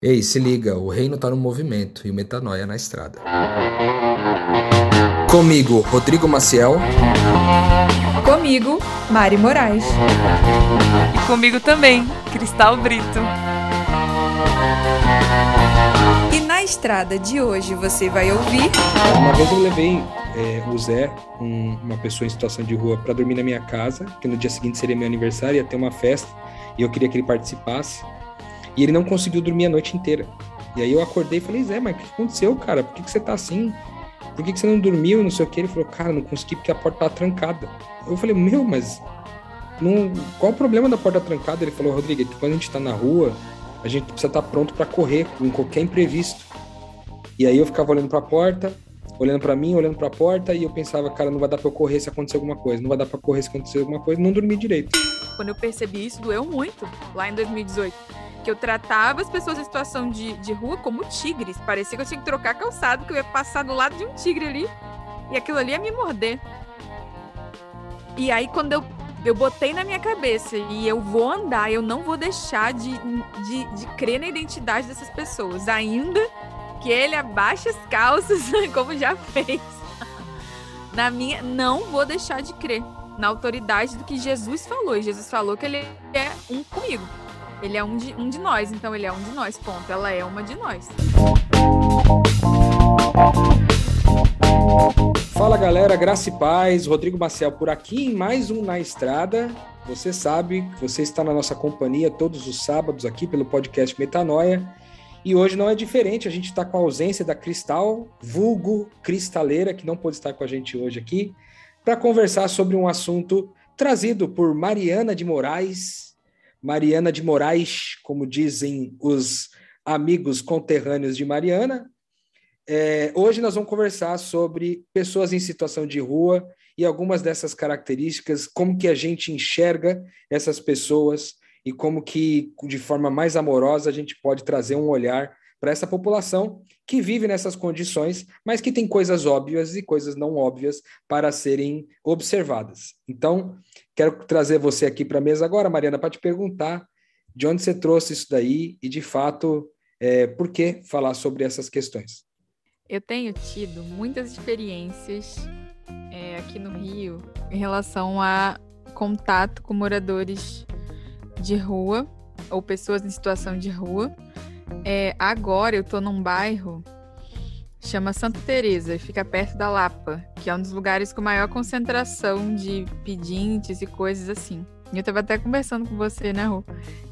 Ei, se liga, o reino tá no movimento e o metanoia na estrada. Comigo, Rodrigo Maciel. Comigo, Mari Moraes. E comigo também, Cristal Brito. E na estrada de hoje você vai ouvir. Uma vez eu levei é, o Zé, um, uma pessoa em situação de rua, para dormir na minha casa, que no dia seguinte seria meu aniversário, ia ter uma festa, e eu queria que ele participasse. E ele não conseguiu dormir a noite inteira. E aí eu acordei e falei, Zé, mas o que aconteceu, cara? Por que, que você tá assim? Por que, que você não dormiu? Não sei o que. Ele falou, cara, não consegui porque a porta tava trancada. Eu falei, meu, mas não... qual o problema da porta trancada? Ele falou, Rodrigo, quando a gente tá na rua, a gente precisa estar tá pronto para correr em qualquer imprevisto. E aí eu ficava olhando para a porta, olhando para mim, olhando para a porta, e eu pensava, cara, não vai dar para eu correr se acontecer alguma coisa, não vai dar para correr se acontecer alguma coisa, não dormi direito. Quando eu percebi isso, doeu muito, lá em 2018 eu tratava as pessoas em situação de, de rua como tigres. Parecia que eu tinha que trocar calçado, que eu ia passar do lado de um tigre ali. E aquilo ali ia me morder. E aí, quando eu, eu botei na minha cabeça e eu vou andar, eu não vou deixar de, de, de crer na identidade dessas pessoas. Ainda que ele abaixe as calças, como já fez. Na minha, não vou deixar de crer na autoridade do que Jesus falou. E Jesus falou que ele é um comigo. Ele é um de, um de nós, então ele é um de nós, ponto. Ela é uma de nós. Fala galera, graça e paz, Rodrigo Maciel por aqui em mais um Na Estrada. Você sabe você está na nossa companhia todos os sábados aqui pelo podcast Metanoia. E hoje não é diferente, a gente está com a ausência da Cristal, vulgo cristaleira, que não pode estar com a gente hoje aqui, para conversar sobre um assunto trazido por Mariana de Moraes, Mariana de Moraes, como dizem os amigos conterrâneos de Mariana. É, hoje nós vamos conversar sobre pessoas em situação de rua e algumas dessas características, como que a gente enxerga essas pessoas e como que, de forma mais amorosa, a gente pode trazer um olhar para essa população que vive nessas condições, mas que tem coisas óbvias e coisas não óbvias para serem observadas. Então, quero trazer você aqui para a mesa agora, Mariana, para te perguntar de onde você trouxe isso daí e, de fato, é, por que falar sobre essas questões. Eu tenho tido muitas experiências é, aqui no Rio em relação a contato com moradores de rua ou pessoas em situação de rua é, agora eu tô num bairro chama Santa Teresa e fica perto da Lapa, que é um dos lugares com maior concentração de pedintes e coisas assim. Eu tava até conversando com você, né, Rô?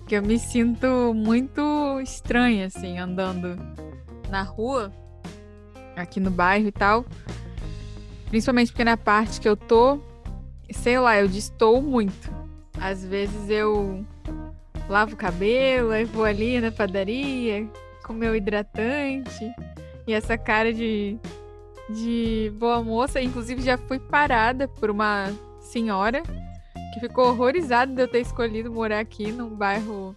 Que eu me sinto muito estranha, assim, andando na rua, aqui no bairro e tal. Principalmente porque na parte que eu tô, sei lá, eu distou muito. Às vezes eu lavo o cabelo, aí vou ali na padaria com meu hidratante e essa cara de, de boa moça. Inclusive, já fui parada por uma senhora que ficou horrorizada de eu ter escolhido morar aqui num bairro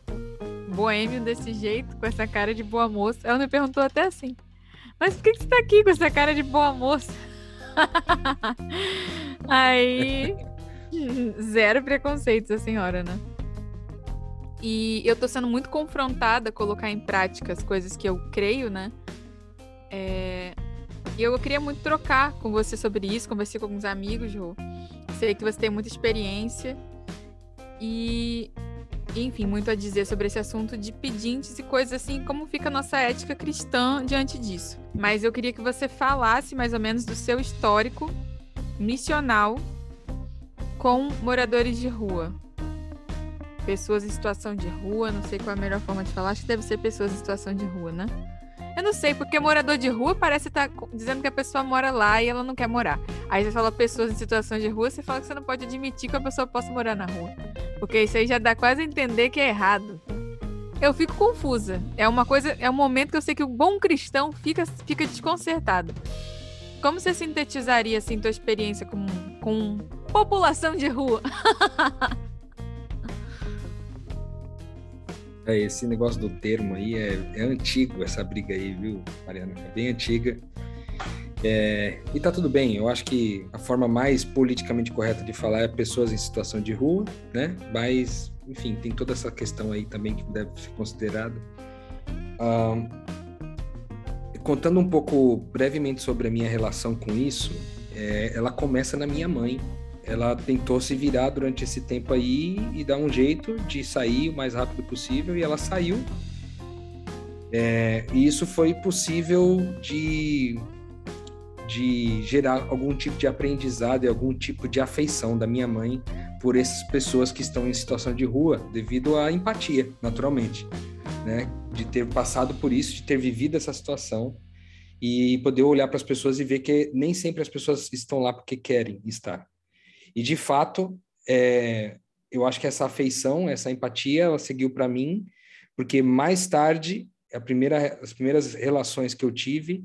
boêmio desse jeito, com essa cara de boa moça. Ela me perguntou até assim: Mas por que, você tá aqui com essa cara de boa moça? Aí. Zero preconceitos a senhora, né? E eu tô sendo muito confrontada a colocar em prática as coisas que eu creio, né? É... E eu queria muito trocar com você sobre isso, conversei com alguns amigos, Jô. Sei que você tem muita experiência e, enfim, muito a dizer sobre esse assunto de pedintes e coisas assim, como fica a nossa ética cristã diante disso. Mas eu queria que você falasse mais ou menos do seu histórico missional com moradores de rua pessoas em situação de rua, não sei qual é a melhor forma de falar, acho que deve ser pessoas em situação de rua, né? Eu não sei, porque morador de rua parece estar tá dizendo que a pessoa mora lá e ela não quer morar. Aí você fala pessoas em situação de rua, você fala que você não pode admitir que a pessoa possa morar na rua. Porque isso aí já dá quase a entender que é errado. Eu fico confusa. É uma coisa, é um momento que eu sei que o bom cristão fica, fica desconcertado. Como você sintetizaria assim tua experiência com, com população de rua? esse negócio do termo aí é, é antigo, essa briga aí, viu, Mariana? É bem antiga. É, e tá tudo bem, eu acho que a forma mais politicamente correta de falar é pessoas em situação de rua, né? Mas, enfim, tem toda essa questão aí também que deve ser considerada. contando um pouco brevemente sobre a minha relação com isso, é, ela começa na minha mãe. Ela tentou se virar durante esse tempo aí e dar um jeito de sair o mais rápido possível e ela saiu. É, e isso foi possível de, de gerar algum tipo de aprendizado e algum tipo de afeição da minha mãe por essas pessoas que estão em situação de rua, devido à empatia, naturalmente, né? De ter passado por isso, de ter vivido essa situação e poder olhar para as pessoas e ver que nem sempre as pessoas estão lá porque querem estar. E de fato, é, eu acho que essa afeição, essa empatia, ela seguiu para mim, porque mais tarde, primeira, as primeiras relações que eu tive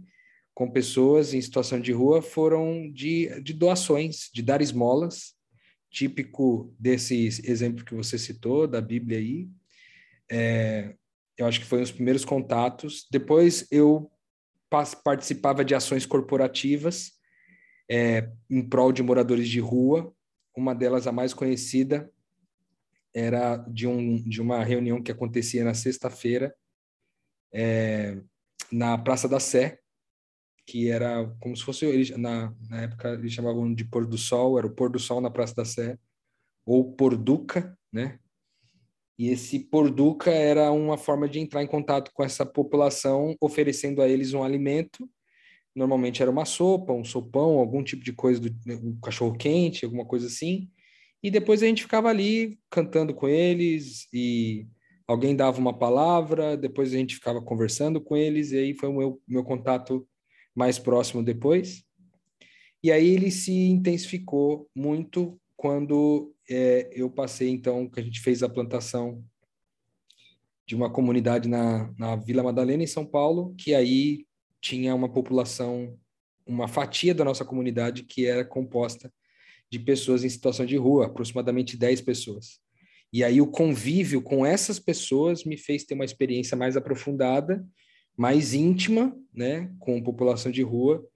com pessoas em situação de rua foram de, de doações, de dar esmolas, típico desse exemplo que você citou, da Bíblia aí. É, eu acho que foi os primeiros contatos. Depois eu participava de ações corporativas é, em prol de moradores de rua. Uma delas, a mais conhecida, era de, um, de uma reunião que acontecia na sexta-feira é, na Praça da Sé, que era como se fosse na, na época eles chamavam de pôr do sol, era o pôr do sol na Praça da Sé ou porduca, né? E esse porduca era uma forma de entrar em contato com essa população, oferecendo a eles um alimento. Normalmente era uma sopa, um sopão, algum tipo de coisa do um cachorro quente, alguma coisa assim. E depois a gente ficava ali cantando com eles e alguém dava uma palavra, depois a gente ficava conversando com eles e aí foi o meu, meu contato mais próximo depois. E aí ele se intensificou muito quando é, eu passei, então, que a gente fez a plantação de uma comunidade na, na Vila Madalena, em São Paulo, que aí tinha uma população, uma fatia da nossa comunidade que era composta de pessoas em situação de rua, aproximadamente 10 pessoas. E aí o convívio com essas pessoas me fez ter uma experiência mais aprofundada, mais íntima, né, com população de rua,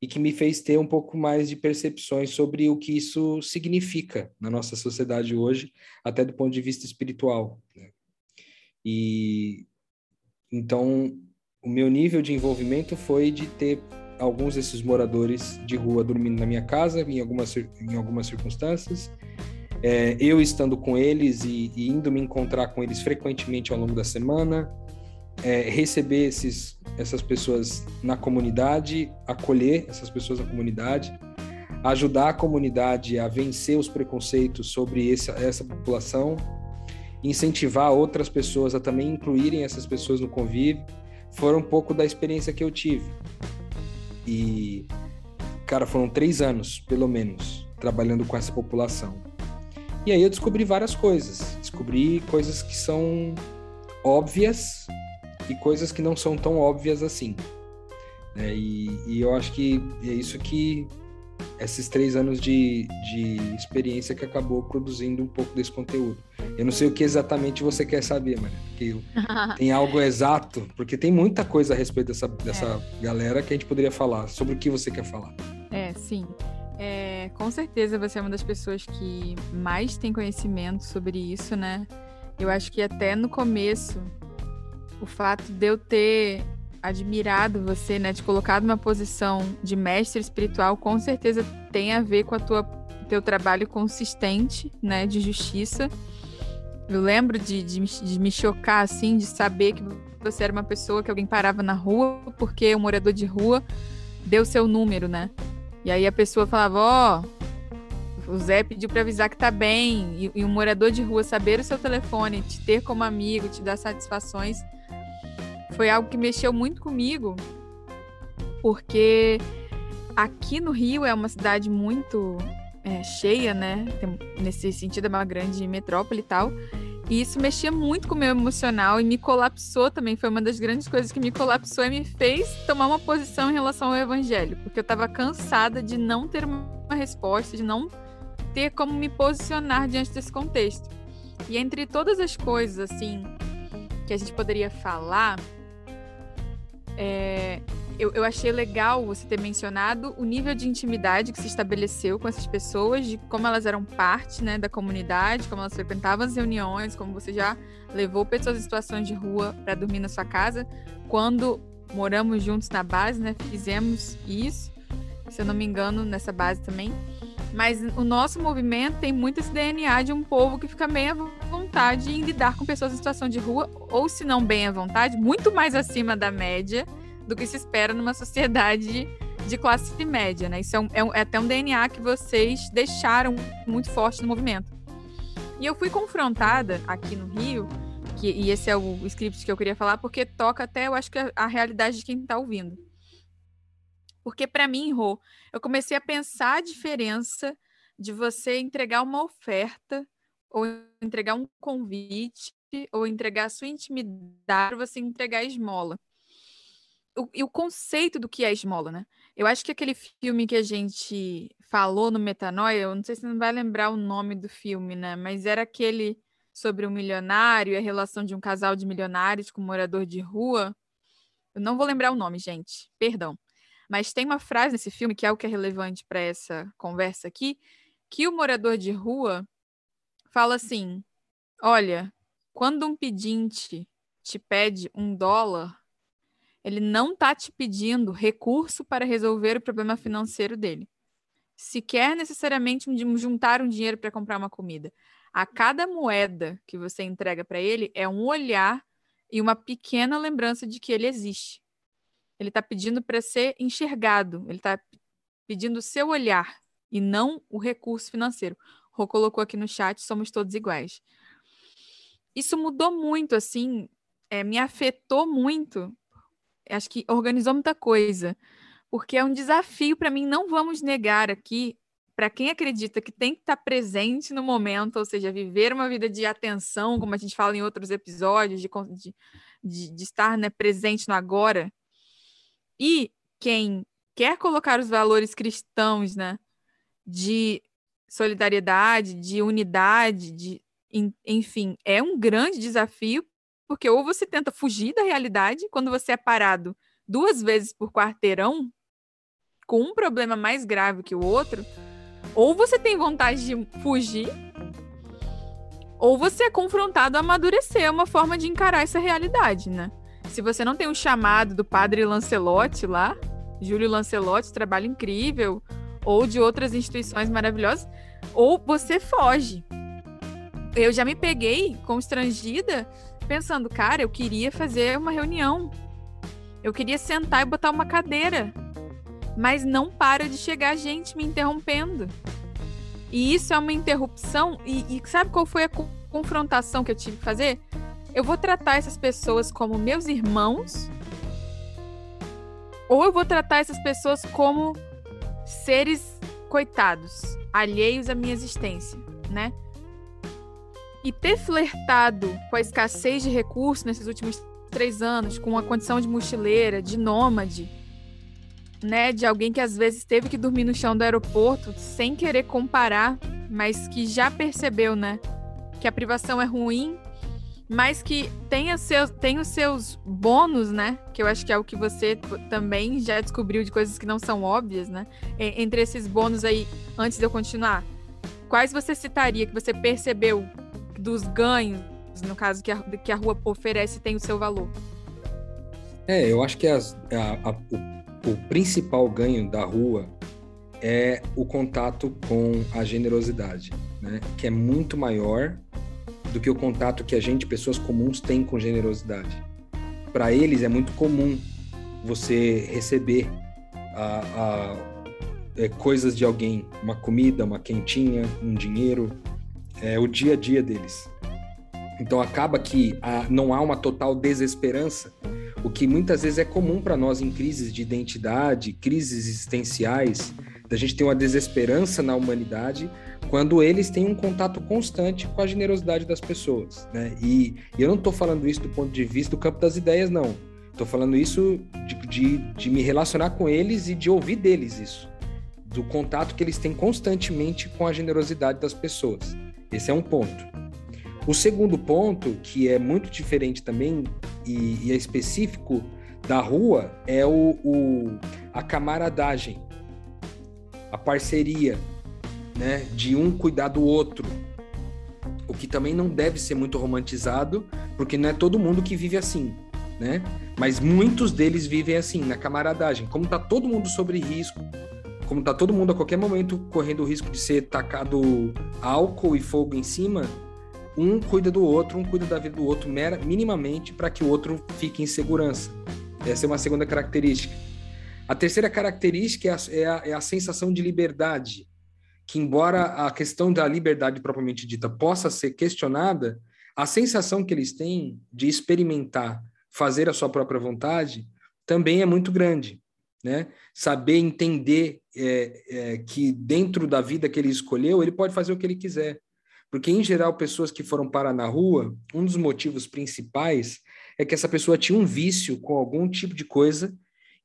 e que me fez ter um pouco mais de percepções sobre o que isso significa na nossa sociedade hoje, até do ponto de vista espiritual. Né? E então o meu nível de envolvimento foi de ter alguns desses moradores de rua dormindo na minha casa em algumas em algumas circunstâncias, é, eu estando com eles e, e indo me encontrar com eles frequentemente ao longo da semana, é, receber esses, essas pessoas na comunidade, acolher essas pessoas na comunidade, ajudar a comunidade a vencer os preconceitos sobre essa, essa população, incentivar outras pessoas a também incluírem essas pessoas no convívio, foram um pouco da experiência que eu tive. E, cara, foram três anos, pelo menos, trabalhando com essa população. E aí eu descobri várias coisas. Descobri coisas que são óbvias, e coisas que não são tão óbvias assim. Né? E, e, eu acho que é isso que esses três anos de, de experiência que acabou produzindo um pouco desse conteúdo. Eu não sei o que exatamente você quer saber, mano. Porque tem algo exato, porque tem muita coisa a respeito dessa, dessa é. galera que a gente poderia falar. Sobre o que você quer falar? É, sim. É, com certeza você é uma das pessoas que mais tem conhecimento sobre isso, né? Eu acho que até no começo o fato de eu ter admirado você, né, te colocado numa posição de mestre espiritual, com certeza tem a ver com a tua teu trabalho consistente, né, de justiça. Eu lembro de, de, de me chocar, assim, de saber que você era uma pessoa que alguém parava na rua porque o um morador de rua deu seu número, né? E aí a pessoa falava, ó, oh, o Zé pediu para avisar que tá bem. E, e um morador de rua saber o seu telefone, te ter como amigo, te dar satisfações foi algo que mexeu muito comigo, porque aqui no Rio é uma cidade muito é, cheia, né? Tem, nesse sentido, é uma grande metrópole e tal. E isso mexia muito com o meu emocional e me colapsou também. Foi uma das grandes coisas que me colapsou e me fez tomar uma posição em relação ao evangelho, porque eu estava cansada de não ter uma resposta, de não ter como me posicionar diante desse contexto. E entre todas as coisas, assim, que a gente poderia falar, é, eu, eu achei legal você ter mencionado o nível de intimidade que se estabeleceu com essas pessoas, de como elas eram parte né, da comunidade, como elas frequentavam as reuniões, como você já levou pessoas em situações de rua para dormir na sua casa. Quando moramos juntos na base, né, fizemos isso, se eu não me engano, nessa base também. Mas o nosso movimento tem muito esse DNA de um povo que fica bem à vontade em lidar com pessoas em situação de rua, ou se não bem à vontade, muito mais acima da média do que se espera numa sociedade de classe média, né? Isso é, um, é, um, é até um DNA que vocês deixaram muito forte no movimento. E eu fui confrontada aqui no Rio, que, e esse é o script que eu queria falar, porque toca até, eu acho que a, a realidade de quem está ouvindo. Porque para mim, Rô, eu comecei a pensar a diferença de você entregar uma oferta ou entregar um convite ou entregar a sua intimidade, você entregar a esmola o, e o conceito do que é esmola, né? Eu acho que aquele filme que a gente falou no Metanoia, eu não sei se você não vai lembrar o nome do filme, né? Mas era aquele sobre um milionário e a relação de um casal de milionários com um morador de rua. Eu não vou lembrar o nome, gente, perdão. Mas tem uma frase nesse filme, que é o que é relevante para essa conversa aqui, que o morador de rua fala assim: Olha, quando um pedinte te pede um dólar, ele não está te pedindo recurso para resolver o problema financeiro dele. Se quer necessariamente juntar um dinheiro para comprar uma comida, a cada moeda que você entrega para ele é um olhar e uma pequena lembrança de que ele existe. Ele está pedindo para ser enxergado, ele está pedindo o seu olhar e não o recurso financeiro. Rô colocou aqui no chat, somos todos iguais. Isso mudou muito, assim, é, me afetou muito acho que organizou muita coisa, porque é um desafio para mim, não vamos negar aqui, para quem acredita que tem que estar tá presente no momento, ou seja, viver uma vida de atenção, como a gente fala em outros episódios, de, de, de estar né, presente no agora, e quem quer colocar os valores cristãos, né, de solidariedade, de unidade, de enfim, é um grande desafio porque ou você tenta fugir da realidade quando você é parado duas vezes por quarteirão, com um problema mais grave que o outro, ou você tem vontade de fugir, ou você é confrontado a amadurecer uma forma de encarar essa realidade, né? Se você não tem um chamado do padre Lancelotti lá, Júlio Lancelotti, trabalho incrível, ou de outras instituições maravilhosas, ou você foge. Eu já me peguei constrangida pensando, cara, eu queria fazer uma reunião. Eu queria sentar e botar uma cadeira. Mas não para de chegar gente me interrompendo. E isso é uma interrupção. E, e sabe qual foi a co confrontação que eu tive que fazer? Eu vou tratar essas pessoas como meus irmãos, ou eu vou tratar essas pessoas como seres coitados, alheios à minha existência, né? E ter flertado com a escassez de recursos nesses últimos três anos, com a condição de mochileira, de nômade, né, de alguém que às vezes teve que dormir no chão do aeroporto sem querer comparar, mas que já percebeu, né, que a privação é ruim, mas que tem, seus, tem os seus bônus, né, que eu acho que é o que você também já descobriu de coisas que não são óbvias, né, entre esses bônus aí, antes de eu continuar, quais você citaria que você percebeu dos ganhos, no caso, que a, que a rua oferece tem o seu valor? É, eu acho que as, a, a, o, o principal ganho da rua é o contato com a generosidade, né? que é muito maior do que o contato que a gente, pessoas comuns, tem com generosidade. Para eles é muito comum você receber a, a, é, coisas de alguém, uma comida, uma quentinha, um dinheiro, é o dia a dia deles. Então acaba que a, não há uma total desesperança, o que muitas vezes é comum para nós em crises de identidade, crises existenciais, da gente ter uma desesperança na humanidade quando eles têm um contato constante com a generosidade das pessoas. Né? E, e eu não estou falando isso do ponto de vista do campo das ideias, não. Estou falando isso de, de, de me relacionar com eles e de ouvir deles isso. Do contato que eles têm constantemente com a generosidade das pessoas. Esse é um ponto. O segundo ponto, que é muito diferente também e, e é específico da rua é o, o a camaradagem, a parceria, né, de um cuidar do outro. O que também não deve ser muito romantizado, porque não é todo mundo que vive assim, né? Mas muitos deles vivem assim, na camaradagem. Como tá todo mundo sobre risco, como tá todo mundo a qualquer momento correndo o risco de ser tacado álcool e fogo em cima, um cuida do outro, um cuida da vida do outro minimamente para que o outro fique em segurança. Essa é uma segunda característica. A terceira característica é a, é a, é a sensação de liberdade, que embora a questão da liberdade propriamente dita possa ser questionada, a sensação que eles têm de experimentar, fazer a sua própria vontade, também é muito grande. Né? Saber entender é, é, que dentro da vida que ele escolheu, ele pode fazer o que ele quiser. Porque, em geral, pessoas que foram parar na rua, um dos motivos principais é que essa pessoa tinha um vício com algum tipo de coisa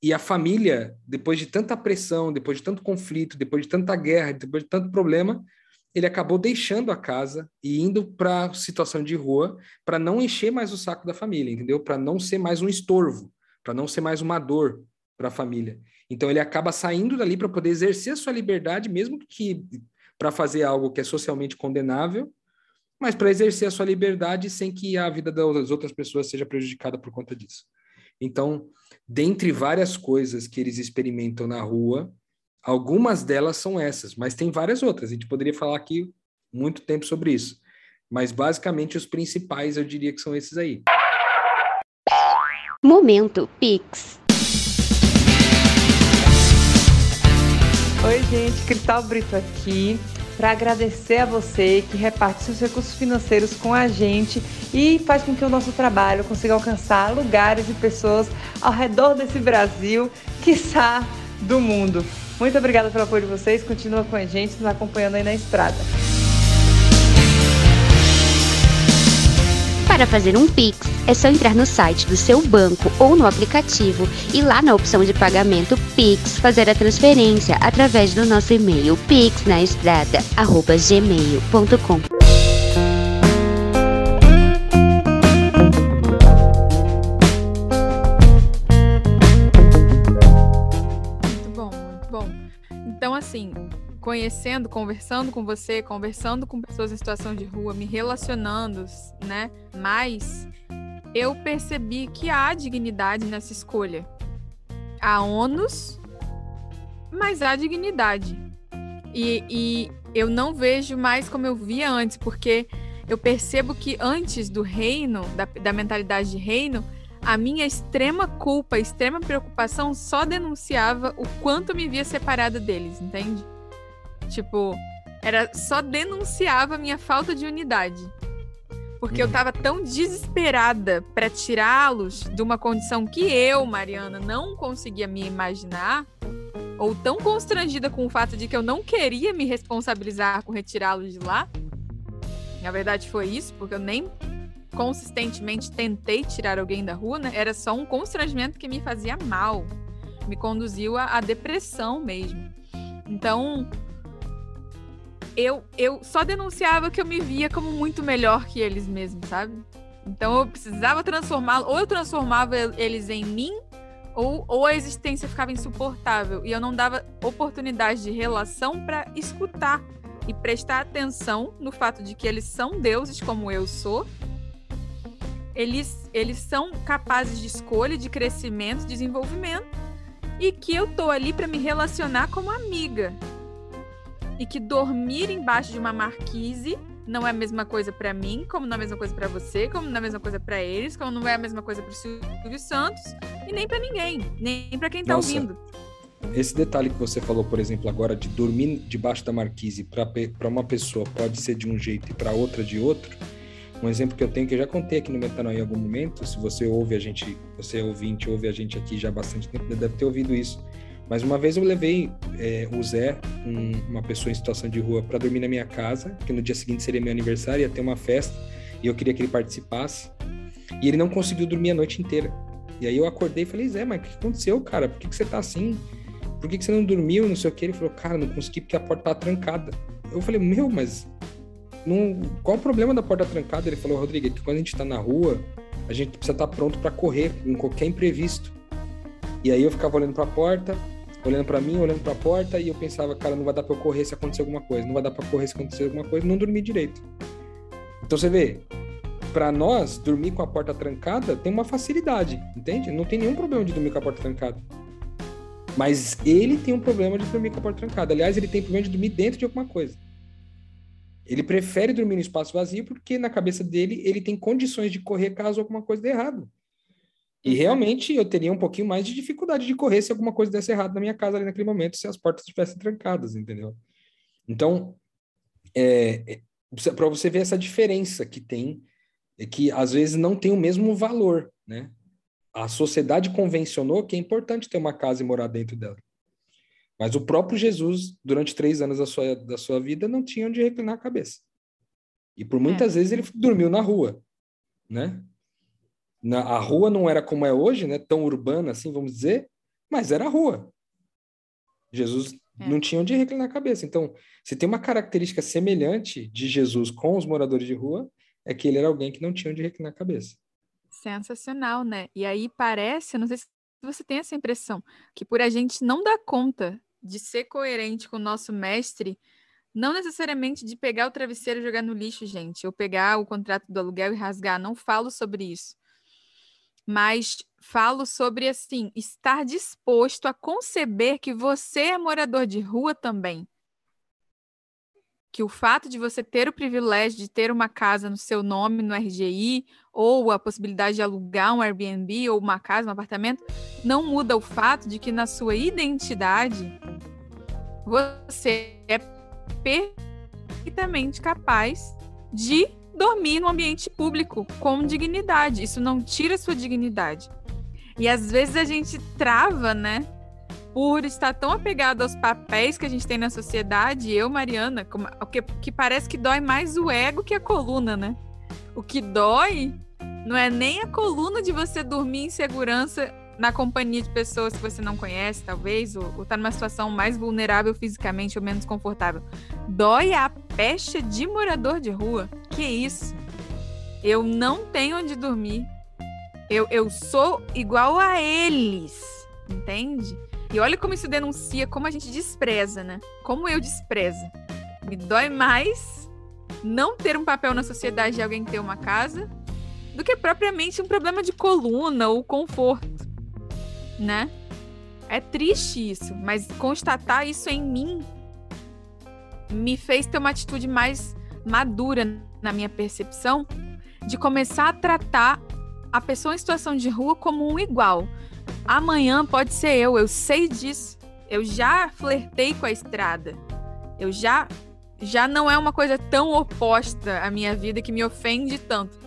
e a família, depois de tanta pressão, depois de tanto conflito, depois de tanta guerra, depois de tanto problema, ele acabou deixando a casa e indo para a situação de rua para não encher mais o saco da família, entendeu? Para não ser mais um estorvo, para não ser mais uma dor para a família. Então ele acaba saindo dali para poder exercer a sua liberdade, mesmo que para fazer algo que é socialmente condenável, mas para exercer a sua liberdade sem que a vida das outras pessoas seja prejudicada por conta disso. Então, dentre várias coisas que eles experimentam na rua, algumas delas são essas, mas tem várias outras. A gente poderia falar aqui muito tempo sobre isso. Mas basicamente os principais eu diria que são esses aí. Momento Pix. Oi, gente, Cristal Brito aqui para agradecer a você que reparte seus recursos financeiros com a gente e faz com que o nosso trabalho consiga alcançar lugares e pessoas ao redor desse Brasil, quiçá do mundo. Muito obrigada pelo apoio de vocês, continua com a gente, nos acompanhando aí na estrada. Para fazer um Pix, é só entrar no site do seu banco ou no aplicativo e lá na opção de pagamento Pix fazer a transferência através do nosso e-mail pixnaestrada@gmail.com. Muito bom, bom. Então assim, conhecendo, conversando com você, conversando com pessoas em situação de rua, me relacionando, né? Mas eu percebi que há dignidade nessa escolha. Há ônus, mas há dignidade. E, e eu não vejo mais como eu via antes, porque eu percebo que antes do reino, da, da mentalidade de reino, a minha extrema culpa, extrema preocupação só denunciava o quanto me via separada deles, entende? Tipo, era só denunciava a minha falta de unidade. Porque eu Uhum. tava tão desesperada para tirá-los de uma condição que eu, Mariana, não conseguia me imaginar, ou tão constrangida com o fato de que eu não queria me responsabilizar com retirá-los de lá. Na verdade foi isso, porque eu nem consistentemente tentei tirar alguém da rua, né? Era só um constrangimento que me fazia mal. Me conduziu à depressão mesmo. Então, eu, eu só denunciava que eu me via como muito melhor que eles mesmos, sabe? Então eu precisava transformá-los, ou eu transformava eles em mim, ou, ou a existência ficava insuportável. E eu não dava oportunidade de relação para escutar e prestar atenção no fato de que eles são deuses como eu sou. Eles, eles são capazes de escolha, de crescimento, de desenvolvimento. E que eu tô ali para me relacionar como amiga, e que dormir embaixo de uma marquise não é a mesma coisa para mim, como não é a mesma coisa para você, como não é a mesma coisa para eles, como não é a mesma coisa para Silvio Santos e nem para ninguém, nem para quem tá Nossa. ouvindo. Esse detalhe que você falou, por exemplo, agora de dormir debaixo da marquise para uma pessoa pode ser de um jeito e para outra de outro. Um exemplo que eu tenho que eu já contei aqui no Metanoia em algum momento, se você ouve a gente, você é ouvinte, ouve a gente aqui já há bastante tempo, deve ter ouvido isso. Mas uma vez eu levei é, o Zé, um- uma pessoa em situação de rua, para dormir na minha casa, porque no dia seguinte seria meu aniversário, ia ter uma festa, e eu queria que ele participasse. E ele não conseguiu dormir a noite inteira. E aí eu acordei e falei, Zé, mas o que aconteceu, cara? Por que, que você tá assim? Por que, que você não dormiu? Não sei o que. Ele falou, cara, não consegui porque a porta tava trancada. Eu falei, meu, mas não... qual o problema da porta trancada? Ele falou, Rodrigo, é que quando a gente tá na rua, a gente precisa estar pronto para correr com qualquer imprevisto. E aí eu ficava olhando para a porta, olhando para mim, olhando para a porta, e eu pensava, cara, não vai dar para eu correr se acontecer alguma coisa, não vai dar para correr se acontecer alguma coisa, não dormi direito. Então você vê, para nós, dormir com a porta trancada tem uma facilidade, entende? Não tem nenhum problema de dormir com a porta trancada. Mas ele tem um problema de dormir com a porta trancada. Aliás, ele tem problema de dormir dentro de alguma coisa. Ele prefere dormir no espaço vazio porque na cabeça dele ele tem condições de correr caso alguma coisa dê errado. E realmente eu teria um pouquinho mais de dificuldade de correr se alguma coisa desse errado na minha casa ali naquele momento, se as portas estivessem trancadas, entendeu? Então, é, é para você ver essa diferença que tem, é que às vezes não tem o mesmo valor, né? A sociedade convencionou que é importante ter uma casa e morar dentro dela. Mas o próprio Jesus, durante três anos da sua, da sua vida, não tinha onde reclinar a cabeça. E por muitas é. vezes ele dormiu na rua, né? Na, a rua não era como é hoje, né? Tão urbana assim, vamos dizer, mas era a rua. Jesus é. não tinha onde reclinar a cabeça. Então, se tem uma característica semelhante de Jesus com os moradores de rua, é que ele era alguém que não tinha onde reclinar a cabeça. Sensacional, né? E aí parece, não sei se você tem essa impressão, que por a gente não dar conta de ser coerente com o nosso mestre, não necessariamente de pegar o travesseiro e jogar no lixo, gente, ou pegar o contrato do aluguel e rasgar, não falo sobre isso. Mas falo sobre assim, estar disposto a conceber que você é morador de rua também. Que o fato de você ter o privilégio de ter uma casa no seu nome no RGI, ou a possibilidade de alugar um Airbnb, ou uma casa, um apartamento, não muda o fato de que na sua identidade você é perfeitamente capaz de dormir no ambiente público com dignidade. Isso não tira sua dignidade. E às vezes a gente trava, né? por estar tão apegado aos papéis que a gente tem na sociedade, eu, Mariana, como, que, que parece que dói mais o ego que a coluna, né? O que dói não é nem a coluna de você dormir em segurança na companhia de pessoas que você não conhece, talvez, ou, ou tá numa situação mais vulnerável fisicamente ou menos confortável. Dói a pecha de morador de rua. Que isso? Eu não tenho onde dormir. Eu, eu sou igual a eles, entende? E olha como isso denuncia como a gente despreza, né? Como eu desprezo. Me dói mais não ter um papel na sociedade de alguém ter uma casa do que propriamente um problema de coluna ou conforto, né? É triste isso, mas constatar isso em mim me fez ter uma atitude mais madura na minha percepção de começar a tratar a pessoa em situação de rua como um igual. Amanhã pode ser eu, eu sei disso. Eu já flertei com a estrada. Eu já já não é uma coisa tão oposta à minha vida que me ofende tanto.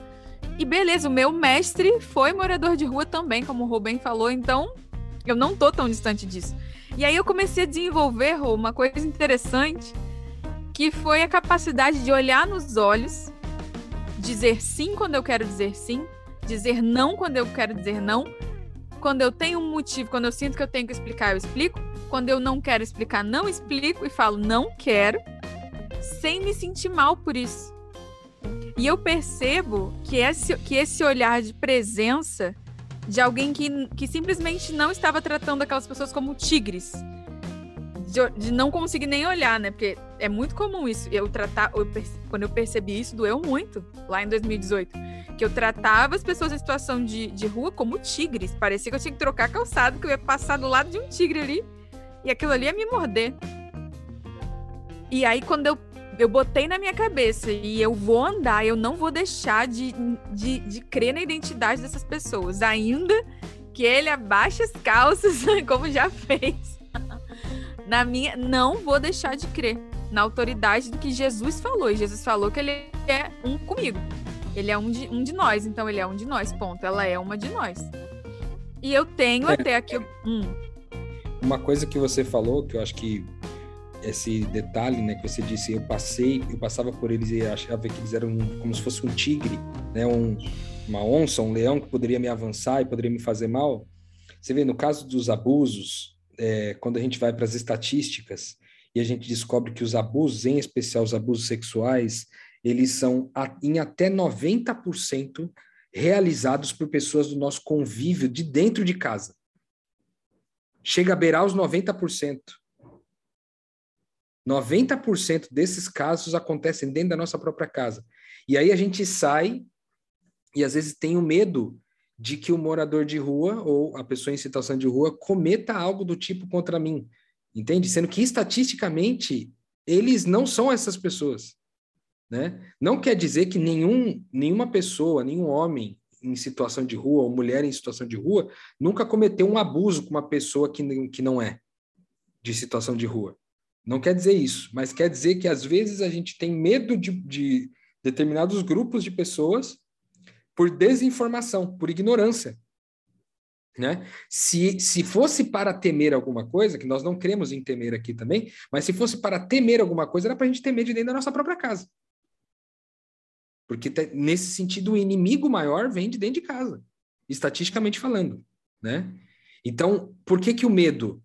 E beleza, o meu mestre foi morador de rua também, como o Rubem falou, então eu não tô tão distante disso. E aí eu comecei a desenvolver, uma coisa interessante, que foi a capacidade de olhar nos olhos, dizer sim quando eu quero dizer sim, dizer não quando eu quero dizer não, quando eu tenho um motivo, quando eu sinto que eu tenho que explicar, eu explico. Quando eu não quero explicar, não explico e falo não quero, sem me sentir mal por isso. E eu percebo que esse, que esse olhar de presença de alguém que, que simplesmente não estava tratando aquelas pessoas como tigres. De, de, não conseguir nem olhar, né? Porque é muito comum isso. Eu tratar, eu, quando eu percebi isso, doeu muito lá em 2018 que eu tratava as pessoas em situação de, de rua como tigres. Parecia que eu tinha que trocar calçado, que eu ia passar do lado de um tigre ali. E aquilo ali ia me morder. E aí, quando eu, eu botei na minha cabeça e eu vou andar, eu não vou deixar de, de, de crer na identidade dessas pessoas. Ainda que ele abaixe as calças, como já fez. Na minha, não vou deixar de crer na autoridade do que Jesus falou. E Jesus falou que ele é um comigo. Ele é um de, um de nós, então ele é um de nós, ponto. Ela é uma de nós. E eu tenho é. até aqui. Hum. Uma coisa que você falou, que eu acho que esse detalhe, né, que você disse, eu passei, eu passava por eles e achava que eles eram como se fosse um tigre, né, um, uma onça, um leão que poderia me avançar e poderia me fazer mal. Você vê, no caso dos abusos, é, quando a gente vai para as estatísticas e a gente descobre que os abusos, em especial os abusos sexuais, eles são em até 90% realizados por pessoas do nosso convívio de dentro de casa. chega a beirar os 90%. 90% desses casos acontecem dentro da nossa própria casa. E aí a gente sai e às vezes tem o medo de que o morador de rua ou a pessoa em situação de rua cometa algo do tipo contra mim. Entende? Sendo que estatisticamente eles não são essas pessoas. Né? Não quer dizer que nenhum, nenhuma pessoa, nenhum homem em situação de rua ou mulher em situação de rua nunca cometeu um abuso com uma pessoa que, que não é de situação de rua. Não quer dizer isso, mas quer dizer que às vezes a gente tem medo de, de determinados grupos de pessoas por desinformação, por ignorância. Né? Se, se fosse para temer alguma coisa, que nós não cremos em temer aqui também, mas se fosse para temer alguma coisa, era para a gente temer de dentro da nossa própria casa. Porque nesse sentido, o inimigo maior vem de dentro de casa, estatisticamente falando. Né? Então, por que, que o medo?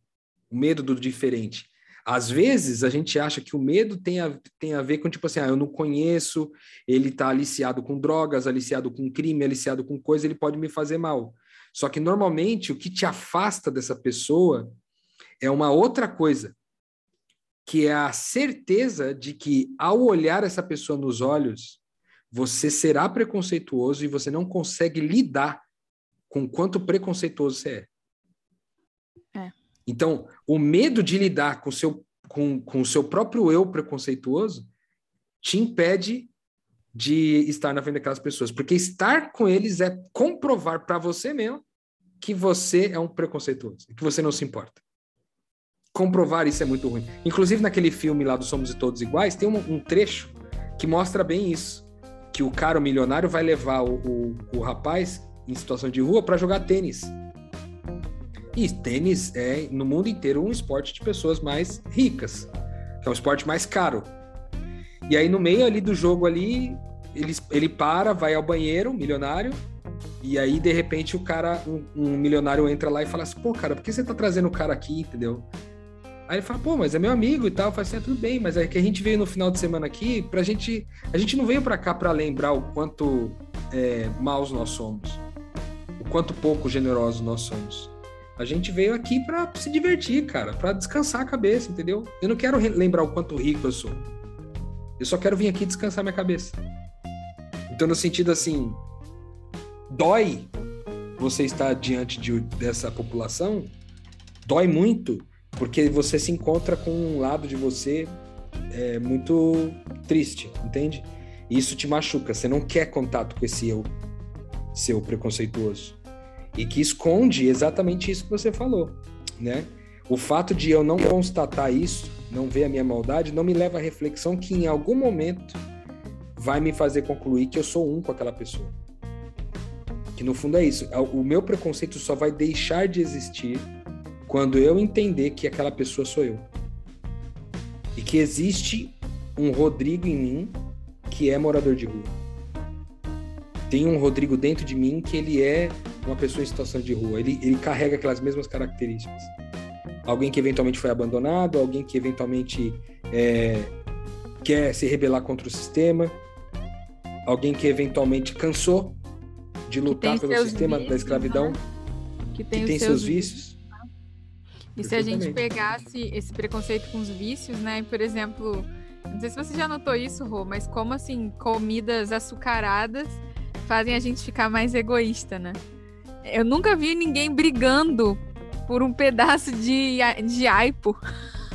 O medo do diferente. Às vezes a gente acha que o medo tem a, tem a ver com, tipo assim, ah, eu não conheço, ele está aliciado com drogas, aliciado com crime, aliciado com coisa, ele pode me fazer mal. Só que normalmente o que te afasta dessa pessoa é uma outra coisa, que é a certeza de que ao olhar essa pessoa nos olhos, você será preconceituoso e você não consegue lidar com quanto preconceituoso você é. É. Então, o medo de lidar com, seu, com, com o seu próprio eu preconceituoso te impede de estar na frente daquelas pessoas. Porque estar com eles é comprovar para você mesmo que você é um preconceituoso, que você não se importa. Comprovar isso é muito ruim. Inclusive, naquele filme lá do Somos Todos Iguais, tem um, um trecho que mostra bem isso. Que o cara, o milionário, vai levar o, o, o rapaz em situação de rua para jogar tênis. E tênis é, no mundo inteiro, um esporte de pessoas mais ricas, é um esporte mais caro. E aí, no meio ali do jogo ali, ele, ele para, vai ao banheiro, milionário, e aí, de repente, o cara, um, um, milionário entra lá e fala assim, pô, cara, por que você tá trazendo o cara aqui, entendeu? Aí ele fala, pô, mas é meu amigo e tal. Fala assim, é, tudo bem, mas é que a gente veio no final de semana aqui pra gente... A gente não veio pra cá pra lembrar o quanto é, maus nós somos. O quanto pouco generosos nós somos. A gente veio aqui para se divertir, cara, para descansar a cabeça, entendeu? Eu não quero lembrar o quanto rico eu sou. Eu só quero vir aqui descansar minha cabeça. Então, no sentido assim, dói você estar diante de, dessa população, dói muito, porque você se encontra com um lado de você é, muito triste, entende? E isso te machuca. Você não quer contato com esse eu seu preconceituoso e que esconde exatamente isso que você falou, né? O fato de eu não constatar isso, não ver a minha maldade, não me leva à reflexão que em algum momento vai me fazer concluir que eu sou um com aquela pessoa. Que no fundo é isso. É, o meu preconceito só vai deixar de existir quando eu entender que aquela pessoa sou eu. E que existe um Rodrigo em mim que é morador de rua. Tem um Rodrigo dentro de mim que ele é uma pessoa em situação de rua. Ele, ele carrega aquelas mesmas características. Alguém que eventualmente foi abandonado, alguém que eventualmente é, quer se rebelar contra o sistema, alguém que eventualmente cansou de lutar pelo sistema vícios, da escravidão, né? que tem, que tem seus, seus vícios. vícios. E se a gente pegasse esse preconceito com os vícios, né? Por exemplo, não sei se você já notou isso, Rô, mas como assim, comidas açucaradas fazem a gente ficar mais egoísta, né? Eu nunca vi ninguém brigando por um pedaço de, de aipo.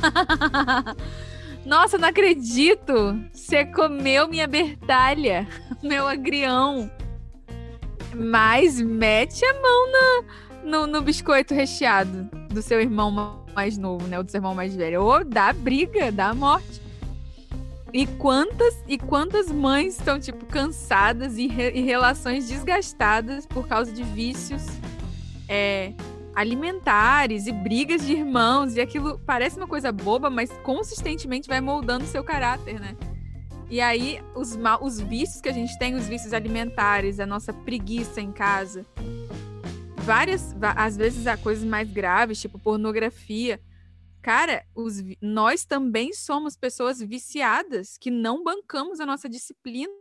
Nossa, não acredito! Você comeu minha bertalha, meu agrião. Mas mete a mão na, no, no biscoito recheado do seu irmão mais novo, né? Ou do seu irmão mais velho. Ou dá briga, dá morte. E quantas e quantas mães estão tipo cansadas e, re, e relações desgastadas por causa de vícios é, alimentares e brigas de irmãos e aquilo parece uma coisa boba, mas consistentemente vai moldando seu caráter, né? E aí os os vícios que a gente tem, os vícios alimentares, a nossa preguiça em casa, várias às vezes há coisas mais graves, tipo pornografia Cara, os, nós também somos pessoas viciadas que não bancamos a nossa disciplina.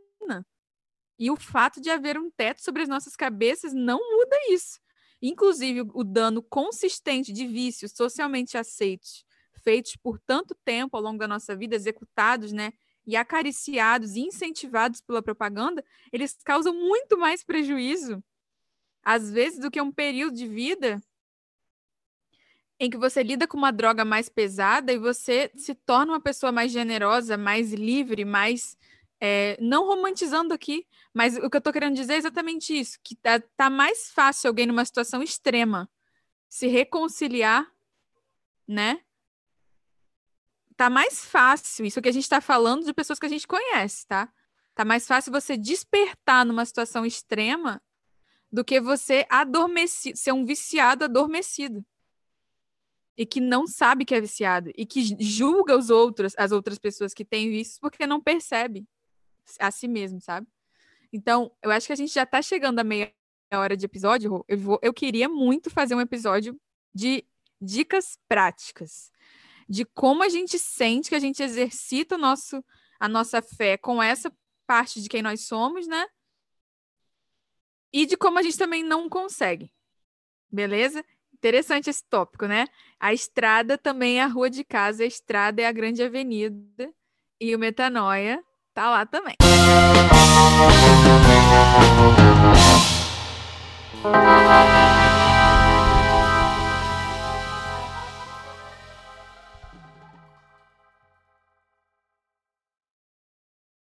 E o fato de haver um teto sobre as nossas cabeças não muda isso. inclusive o dano consistente de vícios socialmente aceitos, feitos por tanto tempo ao longo da nossa vida, executados, né? E acariciados e incentivados pela propaganda, eles causam muito mais prejuízo, às vezes, do que um período de vida em que você lida com uma droga mais pesada e você se torna uma pessoa mais generosa, mais livre, mais. É, não romantizando aqui, mas o que eu estou querendo dizer é exatamente isso: que tá, tá mais fácil alguém numa situação extrema se reconciliar, né? Tá mais fácil, isso que a gente está falando de pessoas que a gente conhece, tá? Tá mais fácil você despertar numa situação extrema do que você adormecer, ser um viciado adormecido e que não sabe que é viciado e que julga os outros, as outras pessoas que têm vícios porque não percebe a si mesmo, sabe? Então, eu acho que a gente já está chegando a meia hora de episódio. Eu, vou, eu queria muito fazer um episódio de dicas práticas de como a gente sente que a gente exercita o nosso, a nossa fé com essa parte de quem nós somos, né? E de como a gente também não consegue. Beleza? Interessante esse tópico, né? A estrada também é a rua de casa, a estrada é a grande avenida e o metanoia tá lá também. Música